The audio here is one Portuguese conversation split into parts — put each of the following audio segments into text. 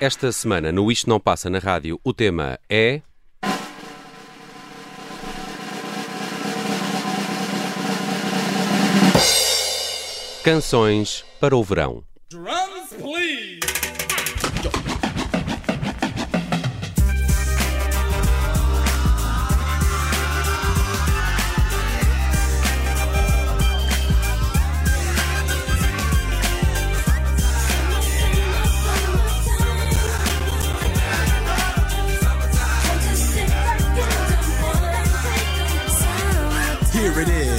Esta semana, no Isto Não Passa na Rádio, o tema é. Canções para o verão. Drums,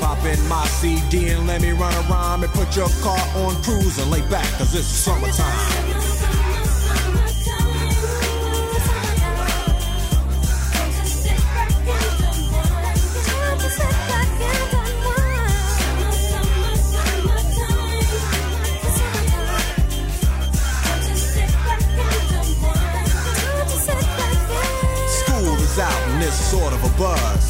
Pop in my CD and let me run around and put your car on cruise and lay back, cause it's summertime. School is out and it's sort of a buzz.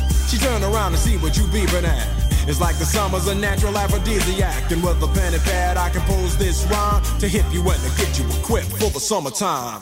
She turn around and see what you beeping at. It's like the summer's a natural aphrodisiac. And with a pen and pad, I compose this rhyme to hip you and to get you equipped for the summertime.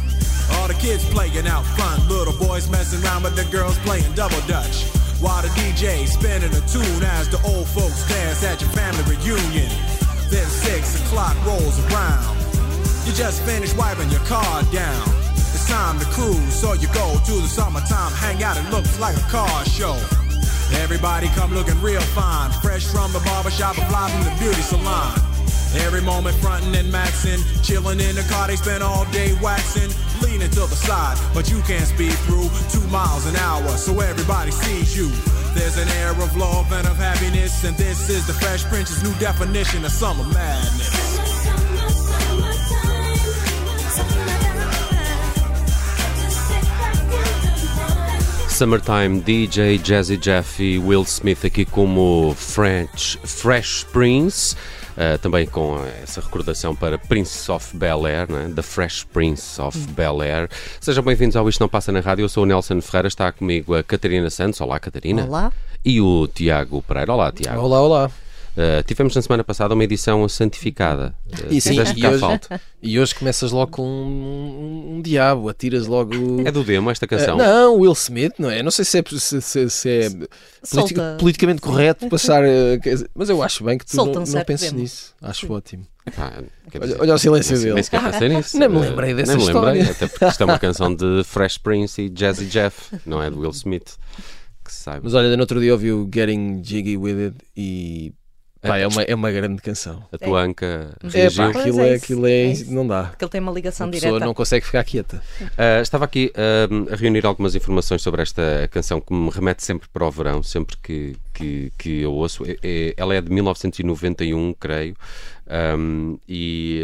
All the kids playing out front, little boys messing around with the girls playing double dutch. While the DJ spinning a tune as the old folks dance at your family reunion. Then six o'clock rolls around. You just finished wiping your car down. It's time to cruise, so you go to the summertime hangout. It looks like a car show. Everybody come looking real fine, fresh from the barbershop, or fly from the beauty salon. Every moment frontin' and maxin', chillin' in the car, they spend all day waxin', leaning to the side, but you can't speed through two miles an hour, so everybody sees you. There's an air of love and of happiness, and this is the Fresh Prince's new definition of summer madness. Summertime DJ Jazzy Jeff e Will Smith aqui como French Fresh Prince. Uh, também com essa recordação para Prince of Bel Air, né? The Fresh Prince of hum. Bel Air. Sejam bem-vindos ao Isto Não Passa na Rádio. Eu sou o Nelson Ferreira, está comigo a Catarina Santos. Olá, Catarina. Olá. E o Tiago Pereira. Olá, Tiago. Olá, olá. Uh, tivemos na semana passada uma edição santificada. Uh, e sim, e hoje, falta. e hoje começas logo com um, um, um, diabo, atiras logo. É do demo esta canção? Uh, não, Will Smith, não é? Não sei se é, se, se, se é politi politicamente correto passar. mas eu acho bem que tu Solta não, não penses nisso. Acho sim. ótimo. Ah, olha, olha, o silêncio dele. Nem sequer pensei nisso. Nem me lembrei dessa nem me lembrei, até porque isto é uma canção de Fresh Prince e Jazzy Jeff, não é de Will Smith. Que Mas olha, no outro dia ouvi o Getting Jiggy With It e Pá, é, uma, é uma grande canção. A tua é. anca é, pá, aquilo, é, aquilo é, não dá. Porque ele tem uma ligação a direta. A pessoa não consegue ficar quieta. Uh, estava aqui uh, a reunir algumas informações sobre esta canção que me remete sempre para o verão, sempre que, que, que eu ouço. É, é, ela é de 1991, creio, um, e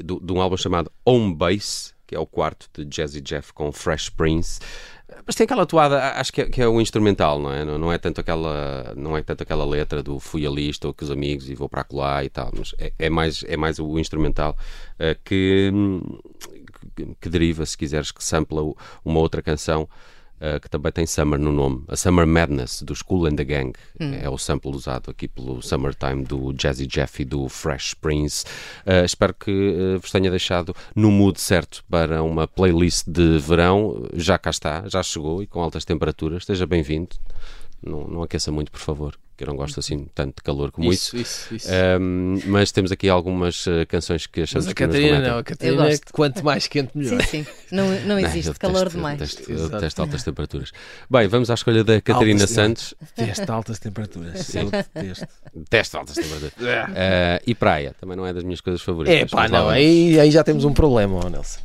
uh, de um álbum chamado Home Base, que é o quarto de Jazzy Jeff com Fresh Prince. Mas tem aquela toada, acho que é, que é o instrumental, não é? Não, não, é tanto aquela, não é tanto aquela letra do fui ali, estou com os amigos e vou para lá e tal, mas é, é mais, é mais o instrumental uh, que, que, deriva, se quiseres, que sampla uma outra canção uh, que também tem Summer no nome, a Summer Madness do School and the Gang. Hum. É o sample usado aqui pelo Summertime do Jazzy Jeff e do Fresh Prince. Uh, espero que uh, vos tenha deixado no mood certo para uma playlist de verão. Já cá está, já chegou e com altas temperaturas. Esteja bem-vindo. Não, não aqueça muito, por favor que eu não gosto assim tanto de calor como isso. Isso, isso, isso. Um, mas temos aqui algumas uh, canções que achamos mas a Catarina não, a Catarina é quanto mais quente melhor. Sim, sim. Não, não existe não, calor demais. Eu detesto altas temperaturas. Bem, vamos à escolha da Catarina altas, Santos. Detesto altas temperaturas. Sim. detesto. Detesto altas temperaturas. uh, e praia, também não é das minhas coisas favoritas. É pá, não, aí, aí já temos um problema, Nelson.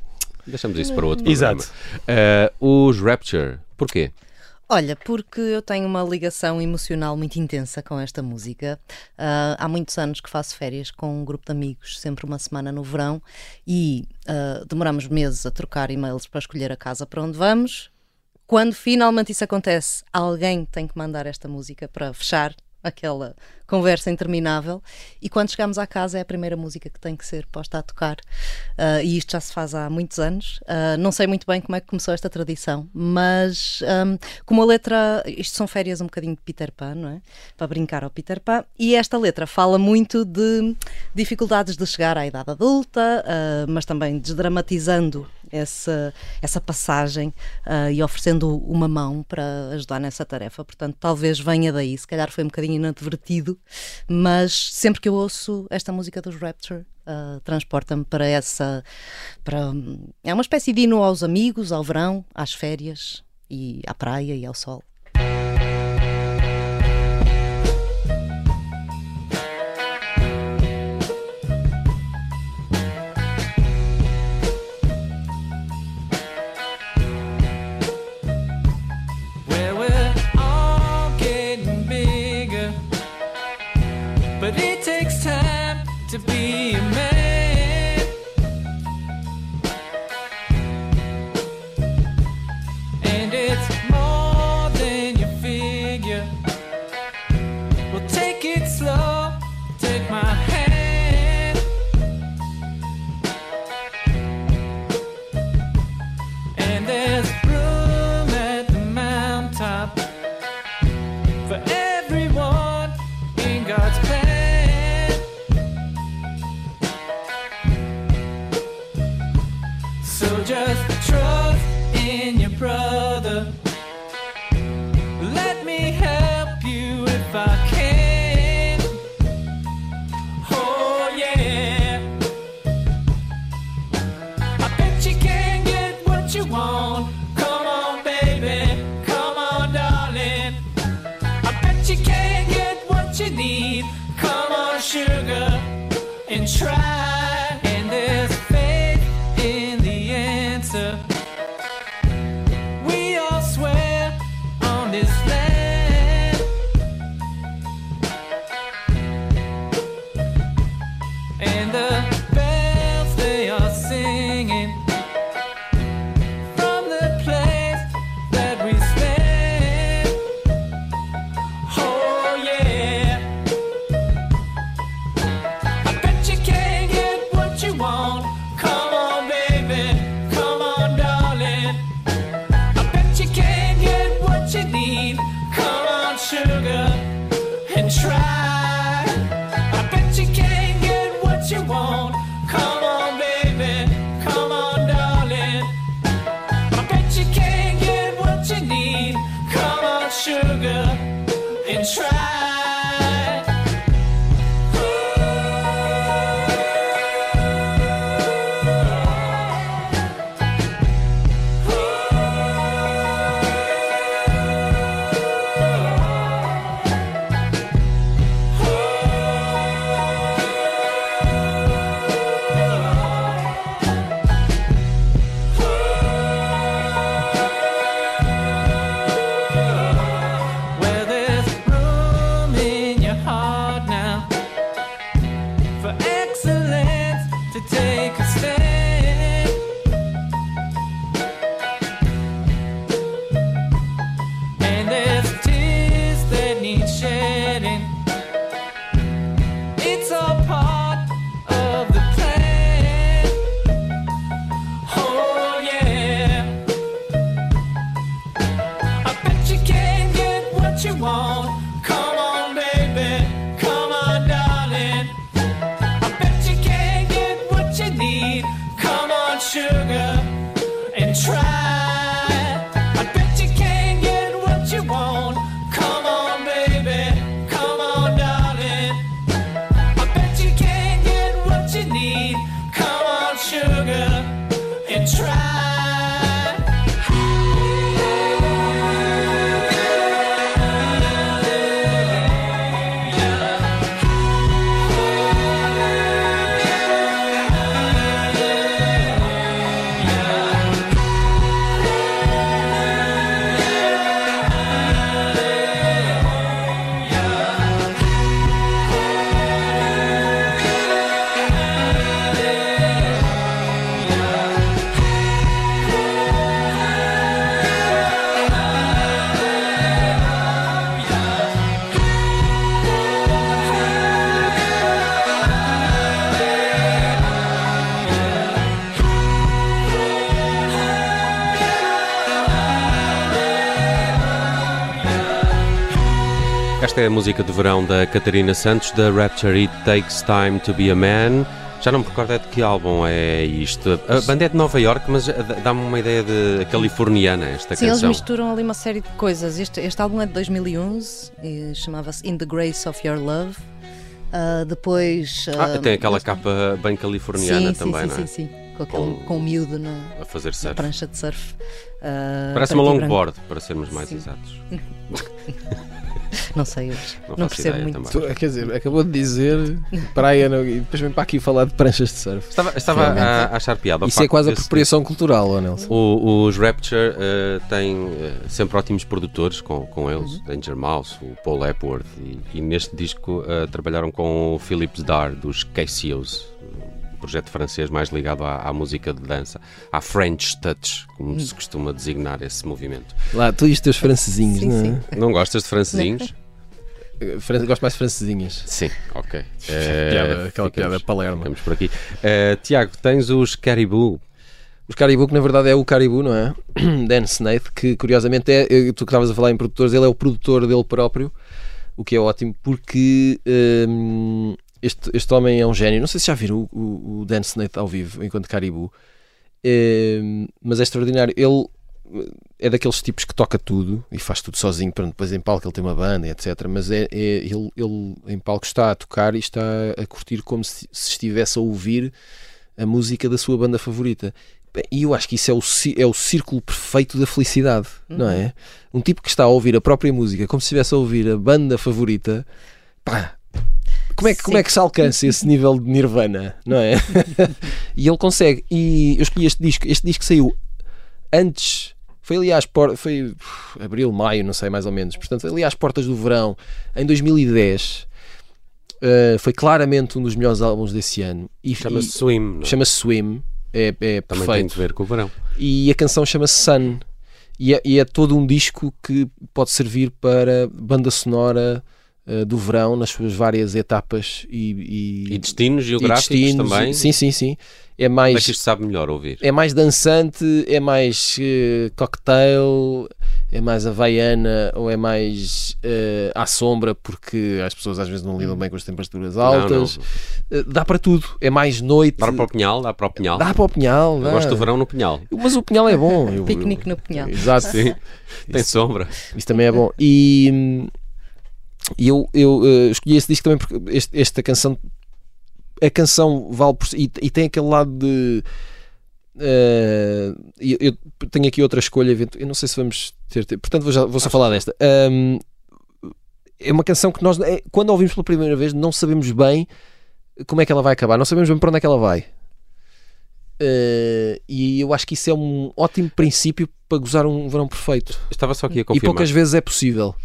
Deixamos isso para outro programa. Exato. Uh, os Rapture, porquê? Olha, porque eu tenho uma ligação emocional muito intensa com esta música. Uh, há muitos anos que faço férias com um grupo de amigos, sempre uma semana no verão, e uh, demoramos meses a trocar e-mails para escolher a casa para onde vamos. Quando finalmente isso acontece, alguém tem que mandar esta música para fechar aquela conversa interminável. E quando chegamos à casa é a primeira música que tem que ser posta a tocar. Uh, e isto já se faz há muitos anos. Uh, não sei muito bem como é que começou esta tradição, mas um, como a letra. Isto são férias um bocadinho de Peter Pan, não é? Para brincar ao Peter Pan. E esta letra fala muito de dificuldades de chegar à idade adulta, uh, mas também desdramatizando essa, essa passagem uh, e oferecendo uma mão para ajudar nessa tarefa. Portanto, talvez venha daí. Se calhar foi um bocadinho inadvertido, mas sempre que eu ouço esta música dos Rapture, uh, transporta-me para essa. Para, é uma espécie de hino aos amigos, ao verão, às férias e à praia e ao sol. Esta é a música de verão da Catarina Santos, da Rapture It Takes Time to Be a Man. Já não me recordo é de que álbum é isto. A banda é de Nova York, mas dá-me uma ideia de californiana esta Sim, canção. Sim, eles misturam ali uma série de coisas. Este, este álbum é de 2011 e chamava-se In the Grace of Your Love. Uh, depois. Uh, ah, tem aquela capa bem californiana sim, também, sim, não é? Sim, sim, com, aquele, com, com o miúdo na, a fazer surf. prancha de surf. Uh, Parece uma longboard, para sermos mais sim. exatos. Não sei hoje. Não, não percebo muito. Tu, quer dizer, acabou de dizer praia não, e depois vem para aqui falar de pranchas de surf. Estava, estava a, a, achar piada. Isso é quase a apropriação cultural, ou Nelson? O, os Rapture uh, têm uh, sempre ótimos produtores com, com eles, uhum. Danger Mouse, o Paul Epworth, e, e neste disco uh, trabalharam com o Philips Dar dos KCOs projeto francês mais ligado à, à, música de dança, à French Touch, como hum. se costuma designar esse movimento. Lá, tu e os teus francesinhos, sim, não é? Não gostas de francesinhos? Gosto mais de francesinhas. Sim, ok. piada, aquela ficamos, piada Palermo. Ficamos por aqui. Uh, Tiago, tens os Caribou. Os Caribou, que na verdade é o Caribou, não é? Dan Snaith, que curiosamente é, eh, tu que estavas a falar em produtores, ele é o produtor dele próprio, o que é ótimo, porque um, este, este homem é um gênio. Não sei se já viram o, o, Dan Snaith ao vivo, enquanto Caribou, é, mas é extraordinário. Ele é daqueles tipos que toca tudo e faz tudo sozinho. Pronto, depois em palco ele tem uma banda, etc. Mas é, é ele, ele, em palco está a tocar e está a curtir como se, se estivesse a ouvir a música da sua banda favorita. E eu acho que isso é o, é o círculo perfeito da felicidade, uhum. não é? Um tipo que está a ouvir a própria música como se estivesse a ouvir a banda favorita, pá, como é, que, como é que se alcança esse nível de nirvana, não é? e ele consegue. E eu escolhi este disco. Este disco saiu antes. Foi ali às portas. Foi uf, abril, maio, não sei mais ou menos. Portanto, ali às portas do verão, em 2010. Uh, eh, foi claramente um dos melhores álbuns desse ano. Chama-se Swim. É? Chama-se Swim. É, é Também perfeito. tem a ver com o verão. E a canção chama-se Sun. E é, e é todo um disco que pode servir para banda sonora uh, do verão nas suas várias etapas e, e, e destinos geográficos e destinos, também. Sim, sim, sim. É mais. Como é que isto sabe melhor ouvir? É mais dançante, é mais uh, cocktail, é mais havaiana ou é mais uh, à sombra, porque as pessoas às vezes não lidam bem com as temperaturas altas. Não, não. Uh, dá para tudo. É mais noite. Dá para o pinhal? Dá para o pinhal? Dá para o pinhal. Eu gosto do verão no pinhal. Mas o pinhal é bom. Piquenique no pinhal. Exato. Sim. Tem isso, sombra. Isso também é bom. E. E eu, eu uh, escolhi esse disco também porque este, esta canção, a canção vale por si, e, e tem aquele lado de. Uh, eu, eu, tenho aqui outra escolha, eu não sei se vamos ter. ter portanto, vou, já, vou só falar desta. Um, é uma canção que nós, é, quando a ouvimos pela primeira vez, não sabemos bem como é que ela vai acabar, não sabemos bem para onde é que ela vai. Uh, e eu acho que isso é um ótimo princípio para gozar um verão perfeito. Estava só aqui a confirmar. E poucas vezes é possível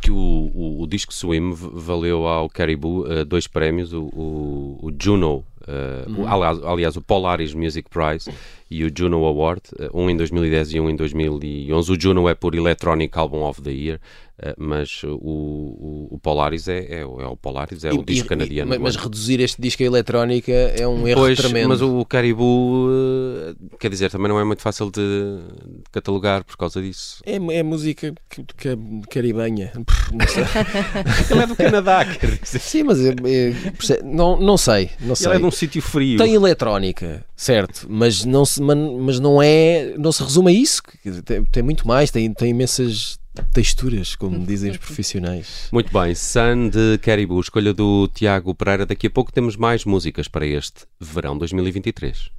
que o, o, o, disco Swim valeu ao Caribou uh, dois prémios, o, o, Juno, uh, uhum. aliás, aliás, o Polaris Music Prize e o Juno Award, uh, um em 2010 e um em 2011. O Juno é por Electronic Album of the Year eh, mas o, o, o, Polaris é, é, é, o Polaris, é e, o disco e, canadiano. E, mas reduzir este disco à eletrónica é um erro pois, tremendo. Mas o Caribou, eh, quer dizer, também não é muito fácil de, catalogar por causa disso. É, é música que, que, caribenha. Ele é do Canadá, quer dizer. Sim, mas é, é, não, não sei. Não sei. Ele é de um sítio frio. Tem eletrónica, certo, mas não, se, mas não é. Não se resume a isso. Tem, tem muito mais, tem, tem imensas texturas, como dizem os profissionais. Muito bem, Sun de Caribou, escolha do Tiago Pereira. Daqui a pouco temos mais músicas para este verão 2023.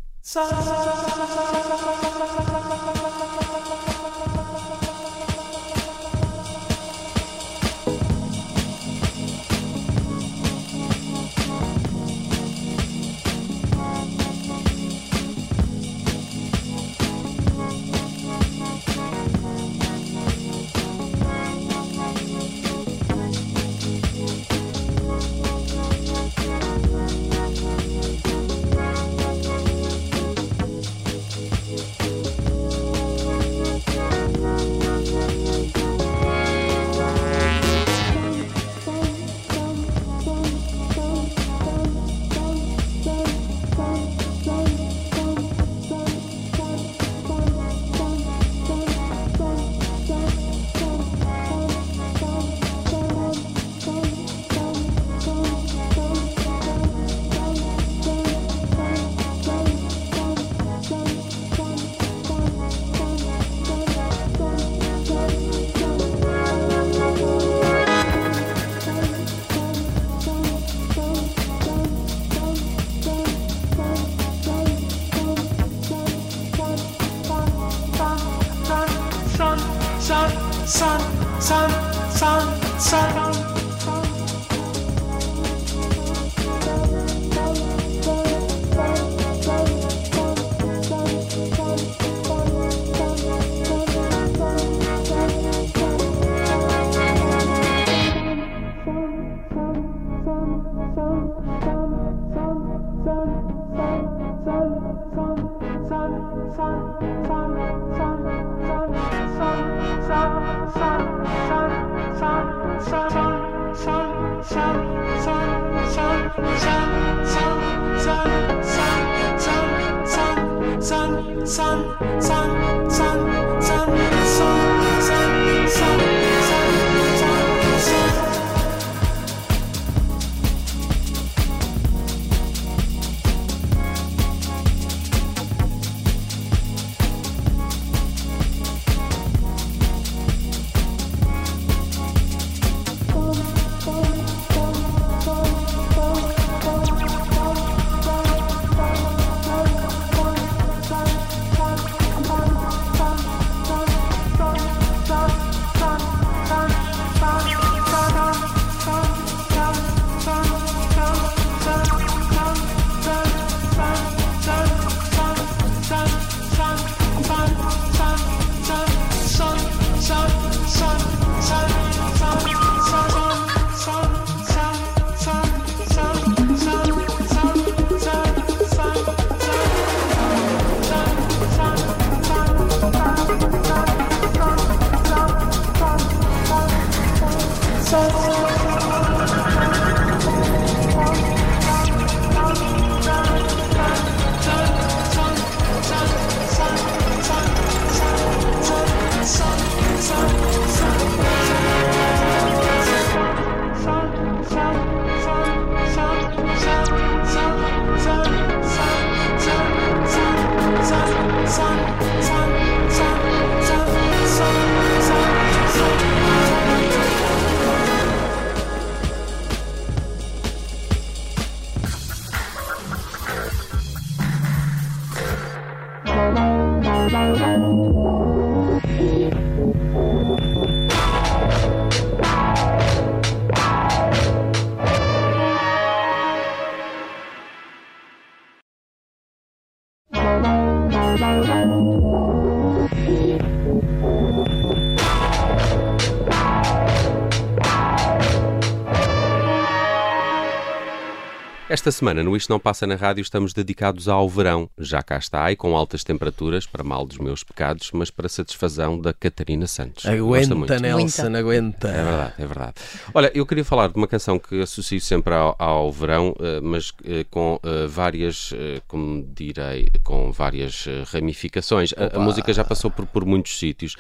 Esta semana no Isto Não Passa na Rádio estamos dedicados ao verão. Já cá está e com altas temperaturas, para mal dos meus pecados, mas para satisfação da Catarina Santos. Aguenta, Nelson, Muita. aguenta. É verdade, é verdade. Olha, eu queria falar de uma canção que associo sempre ao, ao verão, eh, mas eh, com eh, várias, como direi, com várias ramificações. A, a música já passou por, por muitos sítios.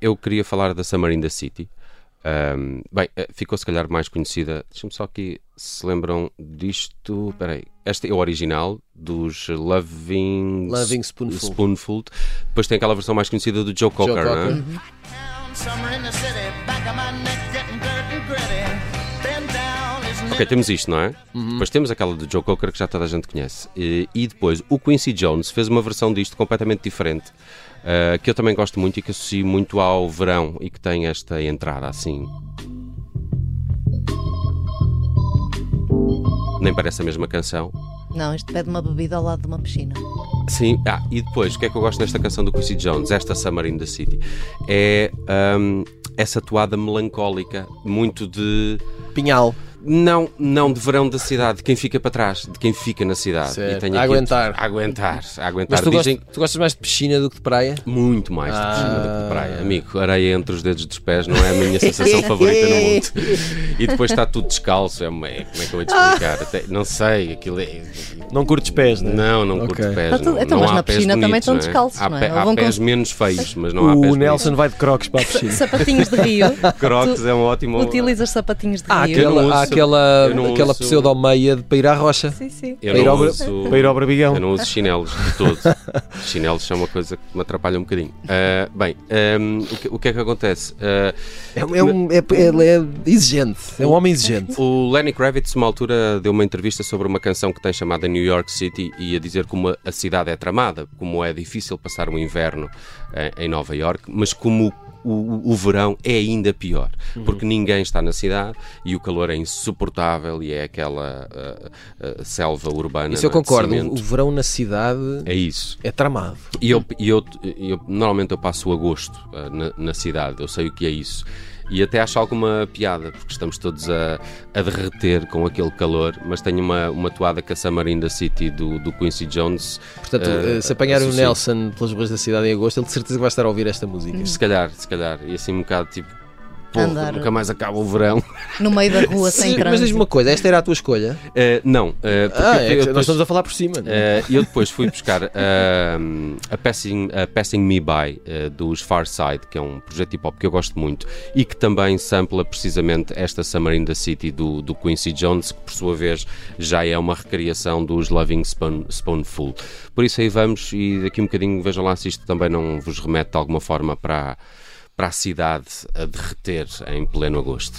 Eu queria falar da Summer in the City. Ahm, bem, eh, ficou se calhar mais conhecida. Deixa-me só aqui se lembram disto. Espera aí. Este é o original dos Loving, Loving Spoonful. Spoonful. Depois tem aquela versão mais conhecida do Joe Cocker, não é? Cocker. Bend down, isn't Ok, temos isto, não é? Depois temos aquela do Joe Cocker que já toda a gente conhece. E, e depois o Quincy Jones fez uma versão disto completamente diferente. Ah, que eu também gosto muito e que associo muito ao verão e que tem esta entrada assim. Nem parece a mesma canção. Não, isto pede uma bebida ao lado de uma piscina. Sim, ah, e depois, o que é que eu gosto nesta canção do Quincy Jones, esta Summer in the City? É ahm, essa toada melancólica, muito de. Pinhal. Não, não de verão da cidade, de quem fica para trás, de quem fica na cidade. Certo. A aqui- aguentar. a aguentar, a aguentar. Mas tu, Dizem gostas, tu gostas mais de piscina do que de praia? muito mais de piscina do que Ah. de praia. Amigo, areia entre os dedos dos pés não é a minha sensação favorita no mundo. E depois está tudo descalço. É como é que eu vou te explicar? Até- não sei, aquilo é. Não curtes pés, né? Não, não Ok. curto pés. Tudo- não, então, não mas há na pés piscina também bonitos, estão não é? descalços, Há, não é? há vão com- pés menos feios, mas não há pés O Nelson vai de crocs para a piscina. Sapatinhos de rio. Crocs é um ótimo. Utilizas sapatinhos de Há rio. Eu não aquela, aquela, uso- pseudo-meia de para ir à rocha. Sim, sim. Eu Para ir não ao uso, para ir ao Barbigão. eu não uso chinelos de todo. Chinelos são uma coisa que me atrapalha um bocadinho. Ah, bem, ahm, o, que, o que é que acontece? Ah, É, é um, é, ele é exigente, é um homem exigente. o Lenny Kravitz, uma altura, deu uma entrevista sobre uma canção que tem chamada New York City e a dizer como a cidade é tramada, como é difícil passar o inverno em Nova York, mas como o, o- verão é ainda pior, Uhum. porque ninguém está na cidade e o calor é insuportável e é aquela ah, ah, selva urbana. Isso eu é, concordo. O, o verão na cidade É isso. É tramado. E eu, e eu, eu- normalmente eu passo o agosto ah, na, na cidade, eu sei o que é isso. E até acho alguma piada, porque estamos todos a, a derreter com aquele calor, mas tenho uma, uma toada com a the City do, do Quincy Jones. Portanto, eh, se apanhar o. Nelson pelas ruas da cidade em agosto, ele de certeza vai estar a ouvir esta música. Se calhar, se calhar, e assim um bocado tipo, porra, Andar. nunca mais acaba o verão. No meio da rua, sem Sim, Mas trânsito. diz-me uma coisa, esta era a tua escolha? Ah, não, porque Ah, eu- é eu que nós depois- estamos a falar por cima. não é? Eh, eu depois fui buscar eh, a, Passing, a Passing Me By dos Far Side, que é um projeto hip hop que eu gosto muito e que também sampla precisamente esta Summer in the City do, do Quincy Jones, que por sua vez já é uma recriação dos Loving Spoon, Spoonful. Por isso aí vamos e daqui um bocadinho vejam lá se isto também não vos remete de alguma forma para, para a cidade a derreter em pleno agosto.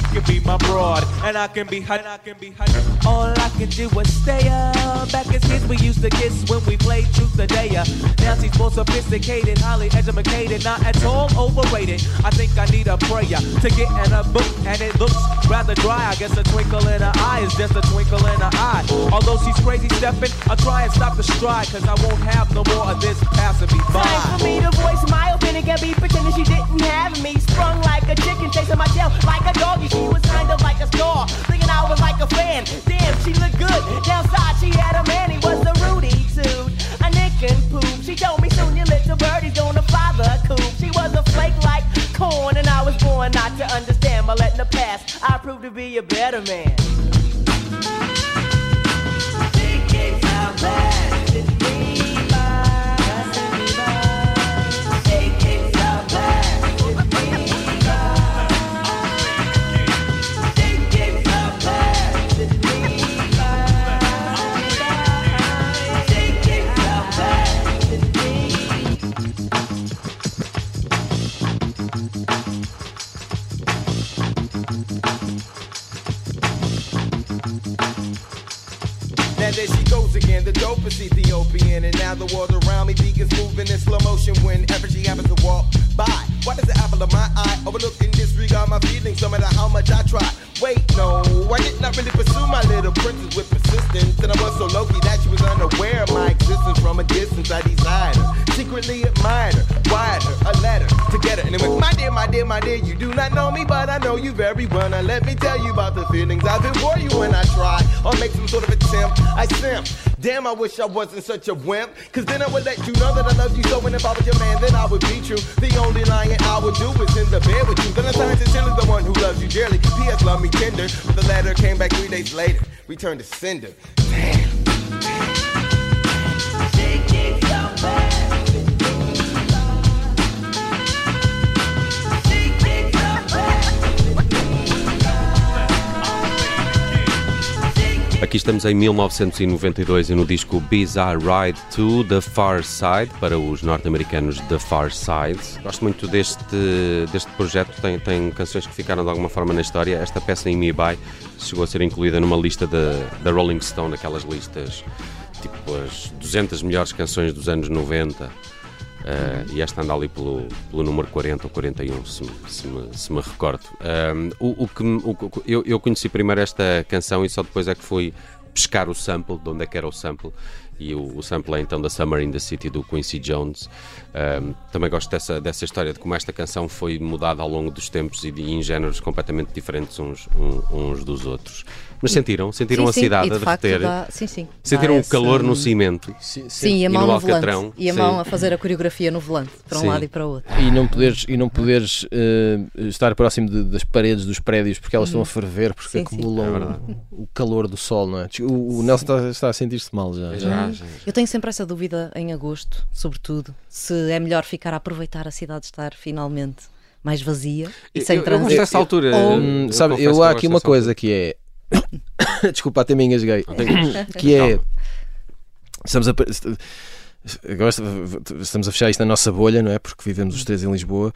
can be my broad, and I can be and I can be her. All I can do is stay up. Back as kids, we used to kiss when we played truth or dare. Now she's more sophisticated, highly educated, not at all overrated. I think I need a prayer to get in a book, and it looks rather dry. I guess a twinkle in her eye is just a twinkle in her eye. Although she's crazy stepping, I'll try and stop the stride, cause I won't have no more of this passing me by. Time for me to voice my opinion. Can't be pretending she didn't have me. Sprung like a chicken, chasing my tail like a doggy. She was kind of like a star, thinking I was like a fan. Damn, she looked good. Downside, she had a man, he was a Rudy suit. A nick and poop. She told me soon your little birdie's gonna fly the coop. She was a flake like corn, and I was born not to understand. By letting her pass, I proved to be a better man. Thinking so bad, wish I wasn't such a wimp. Cause then I would let you know that I love you so. And if I was your man, then I would be true. The only lying I would do is in the bed with you. Then I signed sincerely the one who loves you dearly. P.S. Love me tender. But the letter came back three days later. Returned to sender. Aqui estamos em 1992 e no disco Bizarre Ride to The Far Side, para os norte-americanos The Far Side. Gosto muito deste, deste projeto, tem, tem canções que ficaram de alguma forma na história. Esta peça em Me By chegou a ser incluída numa lista da Rolling Stone, aquelas listas tipo as 200 melhores canções dos anos 90. Eh, e esta anda ali pelo, pelo número 40 ou 41, se, se, me, se me recordo. Um, o, o que, o eu, eu conheci primeiro esta canção e só depois é que fui pescar o sample, de onde é que era o sample. E o, o sample é então da Summer in the City do Quincy Jones. Um, também gosto dessa, dessa história de como esta canção foi mudada ao longo dos tempos e de, em géneros completamente diferentes uns, um- uns dos outros. Mas sentiram? Sentiram sim, a sim, cidade e de a facto derreter? dá- sim, sim. Sentiram o calor esse- no cimento? Sim, e a E mão no no, volante. E a sim. mão a fazer a coreografia no volante, para um Sim. lado e para o outro. E não poderes, e não poderes eh, estar próximo de- das paredes dos prédios porque elas estão a ferver, porque Uhum. Sim, sim. acumulam É o calor do sol, não é? O, o Nelson está, está a sentir-se mal já. Já, já. Eu tenho sempre essa dúvida em agosto, sobretudo, se é melhor ficar a aproveitar a cidade estar finalmente mais vazia e Eu- sem eu, eu gosto trânsito. dessa altura. Ou- Hum, eu sabe, eu há aqui uma coisa que é. Desculpa, até me engasguei. Que é. Estamos a. Agora estamos a fechar isto na nossa bolha, não é? Porque vivemos os três em Lisboa.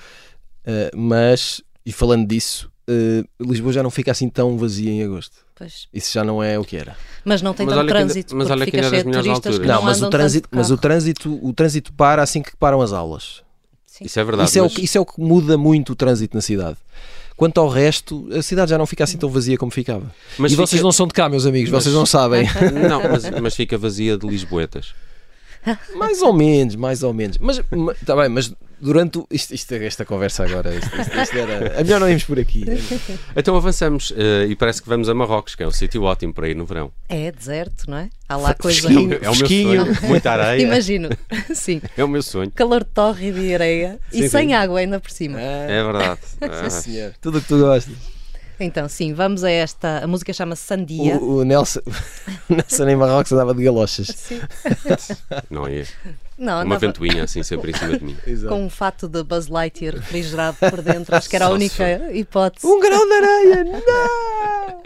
Uh, mas, e falando disso, uh, Lisboa já não fica assim tão vazia em agosto. Pois. Isso já não é o que era. Mas não tem Mas tanto trânsito, mas olha que fica ainda é cheio das de melhores alturas. não, Não, mas o trânsito, mas o trânsito, o trânsito para assim que param as aulas. Isso é verdade. Isso é, o mas- que, isso é o que muda muito o trânsito na cidade. Quanto ao resto, a cidade já não fica assim tão vazia como ficava. mas e vocês fica- não são de cá, meus amigos, Mas- vocês não sabem. Não, mas, mas fica vazia de Lisboetas. mais ou menos, mais ou menos. Mas, mas tá bem, mas durante o, isto, isto- esta conversa agora, isto, isto- era, é melhor não irmos por aqui. Então avançamos eh, e parece que vamos a Marrocos, que é um sítio ótimo para ir no verão. É deserto, não é? Há lá coisa. É o, meu- é o meu Fresquinho. sonho. Muita areia. Imagino, sim. É o meu sonho. Calor tórrido e areia Sim, e sem sim. água ainda por cima. É verdade. Ah, Sim, senhor. Tudo o que tu gostas. Então, sim, vamos a esta. A música chama-se Sandia. O, o Nelson, o Nelson em Marrocos andava de galochas. Sim. não é? Não, Uma andava ventoinha assim sempre em cima de mim. com um fato de Buzz Lightyear refrigerado por dentro. Acho que era a Só única hipótese. Um grão de areia! Não!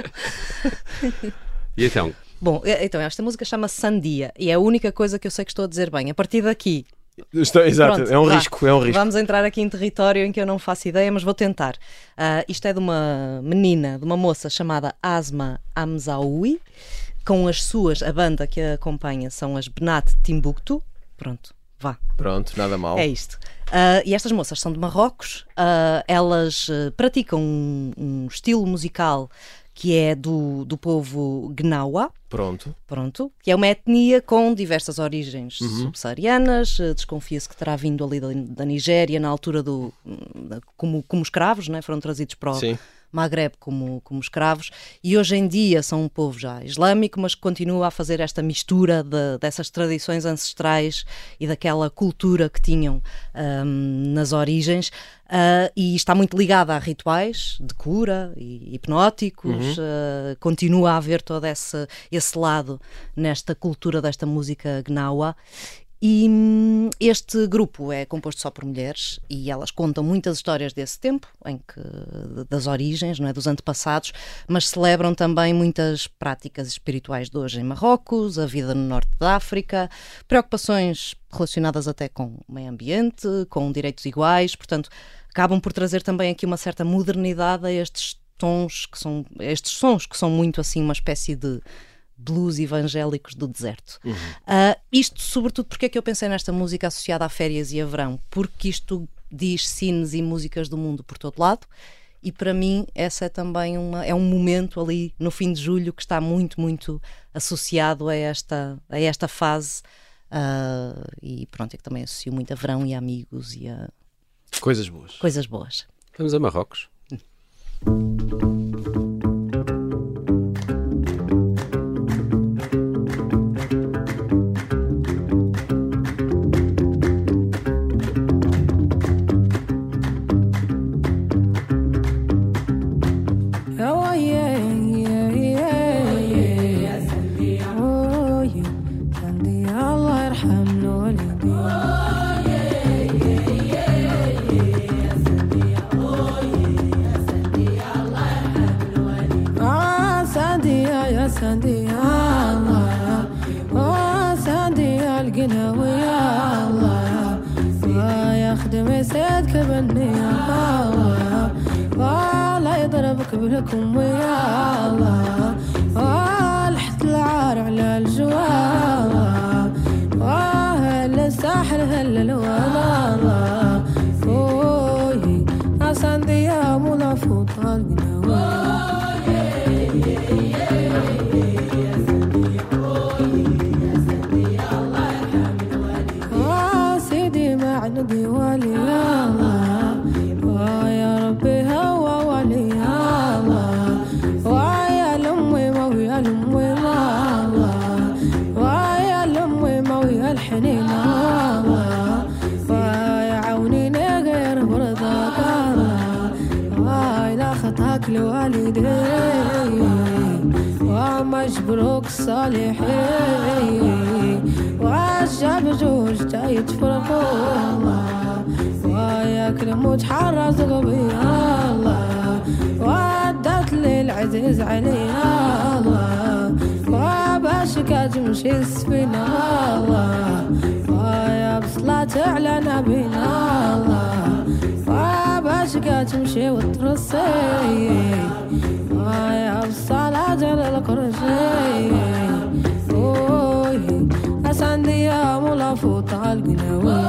E então, Bom, então, esta música chama-se Sandia e é a única coisa que eu sei que estou a dizer bem. A partir daqui, Estou- exato, Pronto, é um vá. risco, é um risco. Vamos entrar aqui em território em que eu não faço ideia, mas vou tentar. Ah, isto é de uma menina, de uma moça chamada Asma Amzaoui, com as suas, a banda que a acompanha são as Benat Timbuktu. Pronto, vá. Pronto, nada mal. É isto. Ah, e estas moças são de Marrocos, ah, elas praticam um, um estilo musical que é do, do povo Gnawa, Pronto. pronto, que é uma etnia com diversas origens Uhum. subsaarianas, eh, desconfia-se que terá vindo ali da, da Nigéria na altura do da- como, como escravos, né? foram trazidos para o Sim. Maghreb como, como escravos e hoje em dia são um povo já islâmico, mas continua a fazer esta mistura de- dessas tradições ancestrais e daquela cultura que tinham ahm, nas origens ah, e está muito ligada a rituais de cura e hipnóticos, ah, continua a haver todo esse, esse lado nesta cultura desta música gnawa e hum, este grupo é composto só por mulheres e elas contam muitas histórias desse tempo, em que, das origens, não é, dos antepassados, mas celebram também muitas práticas espirituais de hoje em Marrocos, a vida no norte da África, preocupações relacionadas até com o meio ambiente, com direitos iguais, portanto, acabam por trazer também aqui uma certa modernidade a estes tons que são estes sons que são muito assim uma espécie de blues evangélicos do deserto. Ah, isto, sobretudo, porque é que eu pensei nesta música associada a férias e a verão? Porque isto diz cines e músicas do mundo por todo lado. E para mim, essa é também uma, é um momento ali no fim de julho que está muito, muito associado a esta, a esta fase. ah, e pronto, é que também associo muito a verão e a amigos e a Coisas boas. coisas boas. vamos a Marrocos. حقنا ويا الله. ما يخدم سيدك بالنية الله. ولا يضربك بلكم ويا الله. والحت العار على الجوال. والساحل هل ولا الله؟ صالحي وعشى جوج تا يتفرقوا الله ويا كرم وتحرز قلبي الله وعدت للعزيز العزيز عليا الله وباش كتمشي السفينة. الله ويا بصلاة على نبينا. الله وباش كتمشي وترصي ويا بالصلاة على الكرسي اوي اساندي يا مولا فوت القناوي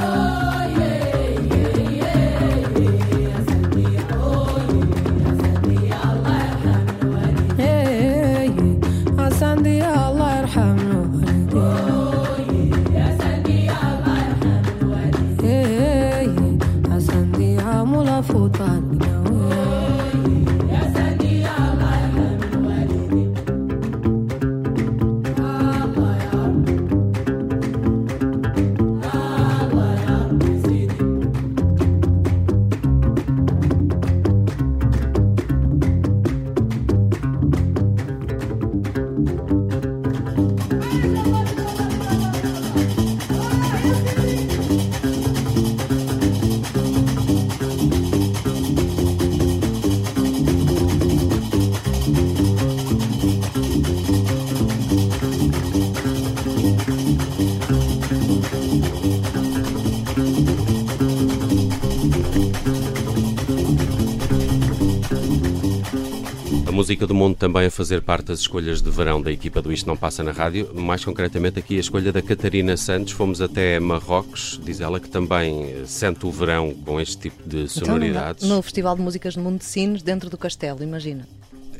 A música do mundo também a fazer parte das escolhas de verão da equipa do Isto Não Passa na Rádio, mais concretamente aqui a escolha da Catarina Santos. Fomos até Marrocos, diz ela que também eh, sente o verão com este tipo de Então, sonoridades. no Festival de Músicas do Mundo de Sines, dentro do castelo, imagina.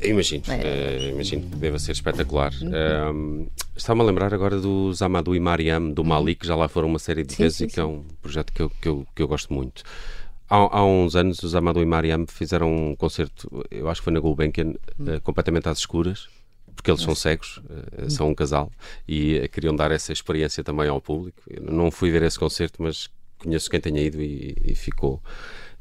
Imagino, É. eh, imagino que deva ser espetacular. Um, Está-me a lembrar agora do Zamadou e Mariam, do Mali, que já lá foram uma série de Uhum. Sim, vezes sim, e que é um projeto que eu, que eu, que eu gosto muito. Há, há uns anos, os Zamadou e Mariam fizeram um concerto, eu acho que foi na Gulbenkian, Hum. completamente às escuras, porque eles são cegos, eh, são um casal, e eh, queriam dar essa experiência também ao público. Eu não fui ver esse concerto, mas conheço quem tenha ido e, e ficou,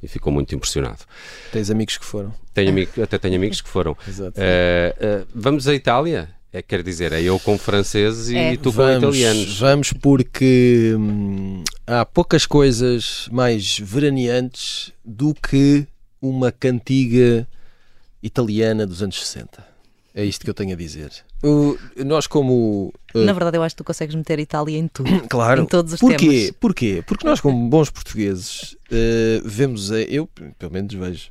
e ficou muito impressionado. Tens amigos que foram. Tenho até tenho amigos que foram. Exato. Eh, eh, vamos à Itália? É, quer dizer, é eu com franceses e É. tu com vamos, italianos. Vamos porque hum, há poucas coisas mais veraneantes do que uma cantiga italiana dos anos 60. É isto que eu tenho a dizer. O- nós como... uh, Na verdade, eu acho que tu consegues meter Itália em tudo. Claro. Em todos os Porquê? temas. Porquê? Porque nós, como bons portugueses, eh, vemos, a, eu pelo menos vejo,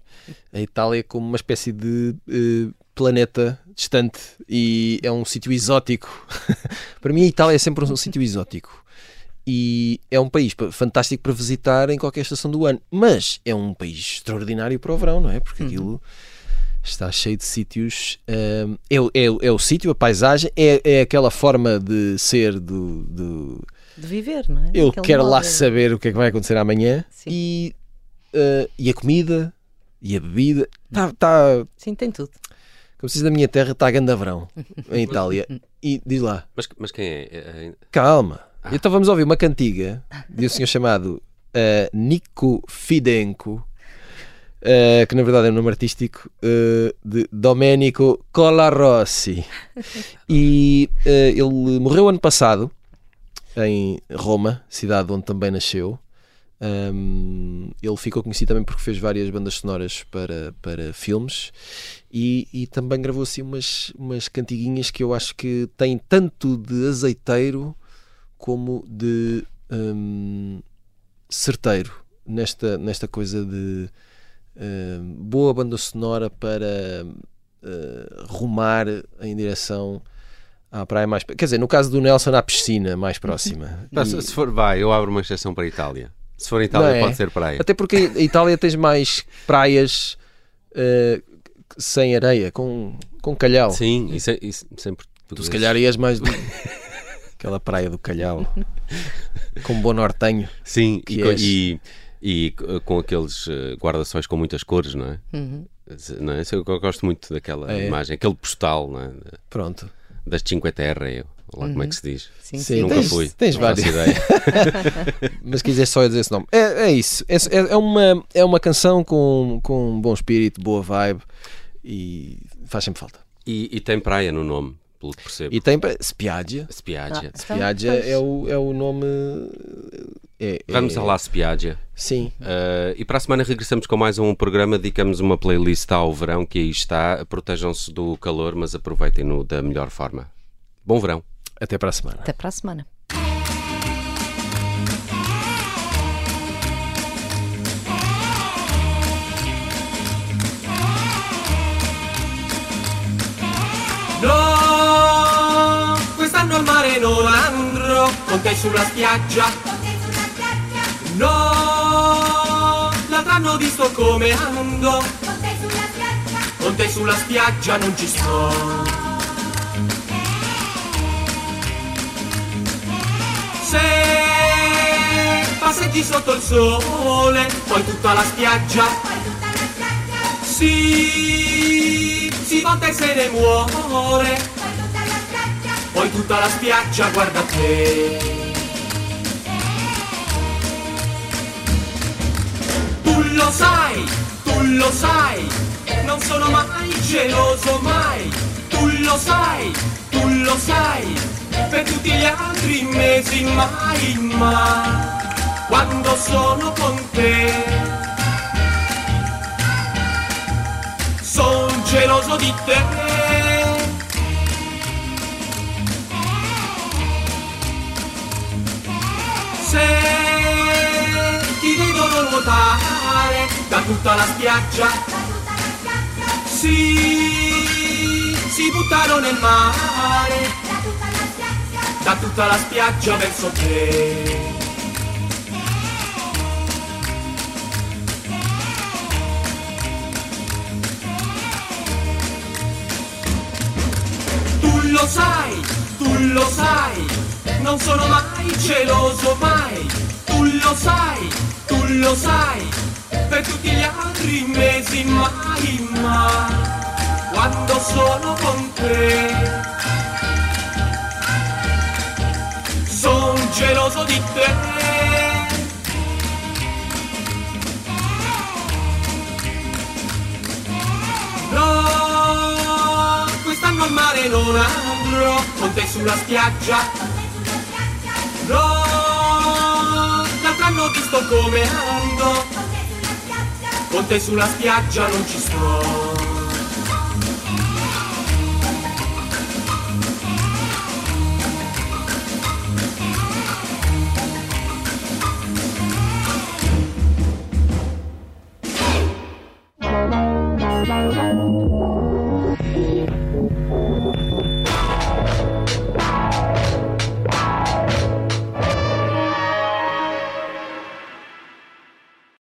a Itália como uma espécie de eh, planeta distante e é um sítio exótico. para mim, a Itália é sempre um sítio exótico. E é um país pa- fantástico para visitar em qualquer estação do ano, mas é um país extraordinário para o verão, não é? Porque aquilo está cheio de sítios. hum, é, o- é, é o sítio, a paisagem, é, é aquela forma de ser do- do, De viver, não é? eu Aquele quero lá saber o que é que vai acontecer amanhã Sim. e, eh, e a comida e a bebida. Tá, tá, Sim, tem tudo. Como se diz na minha terra, está gandavrão em Itália. E diz lá, Mas, mas quem é? É- calma. Então vamos ouvir uma cantiga de um senhor chamado eh, Nico Fidenco, eh, que na verdade é um nome artístico, eh, de Domenico Colarossi. E ele morreu ano passado em Roma, cidade onde também nasceu. Um, ele ficou conhecido também porque fez várias bandas sonoras para, para filmes e, e também gravou assim umas, umas cantiguinhas que eu acho que têm tanto de azeiteiro como de hum, certeiro nesta, nesta coisa de eh, boa banda sonora para eh, rumar em direção à praia mais. Quer dizer, no caso do Nelson, à piscina mais próxima. Se E- se for, vai, eu abro uma exceção para a Itália. Se for Itália, é? pode ser praia. Até porque a Itália tens mais praias eh, sem areia, com, com calhau. Sim, isso, é- isso sempre. Tu se calhar ias mais do... aquela praia do calhau com bom nortenho. Sim, e, és. e, e c- com aqueles eh, guarda-sóis com muitas cores, não é? Uhum. Não é? Isso Eu eu gosto muito daquela É. imagem, aquele postal não é? Pronto. das Cinque Terre, ou lá como é que se diz. Sim, Sim. Nunca tens- fui. tens não faço vários. ideia. Mas quiser só dizer esse nome. É, é isso. É, é- é uma, é uma canção com, com um bom espírito, boa vibe e faz sempre falta. E, e tem praia no nome, pelo que percebo. E tem para Spiaggia. Spiaggia. Ah, Spiaggia pois. é o, é o nome. É, é- Vamos lá, Spiaggia. Sim. Uh, e para a semana regressamos com mais um programa. Dedicamos uma playlist ao verão que aí está. Protejam-se do calor, mas aproveitem-no da melhor forma. Bom verão. Até para a semana. Até para a semana. No, quest'anno al mare non andrò con te sulla spiaggia. No, l'altro anno visto come ando. Con te sulla spiaggia non ci sto. Se passeggi sotto il sole, poi tutta la spiaggia. Si, si volta e se ne muore. Poi tutta la spiaggia guarda te. Tu lo sai, tu lo sai, non sono mai geloso mai. Tu lo sai, tu lo sai, per tutti gli altri mesi mai, ma quando sono con te. Son geloso di te. Se ti vedono nuotare da tutta la spiaggia, si, si buttano nel mare, da tutta la spiaggia verso te. Tu lo sai, tu lo sai, non sono mai geloso mai. Tu lo sai, tu lo sai, per tutti gli altri mesi mai, ma quando sono con te. Geloso di te. No, quest'anno al mare non andrò con te sulla spiaggia. No, l'altro anno ho visto come ando. Con te sulla spiaggia non ci sto.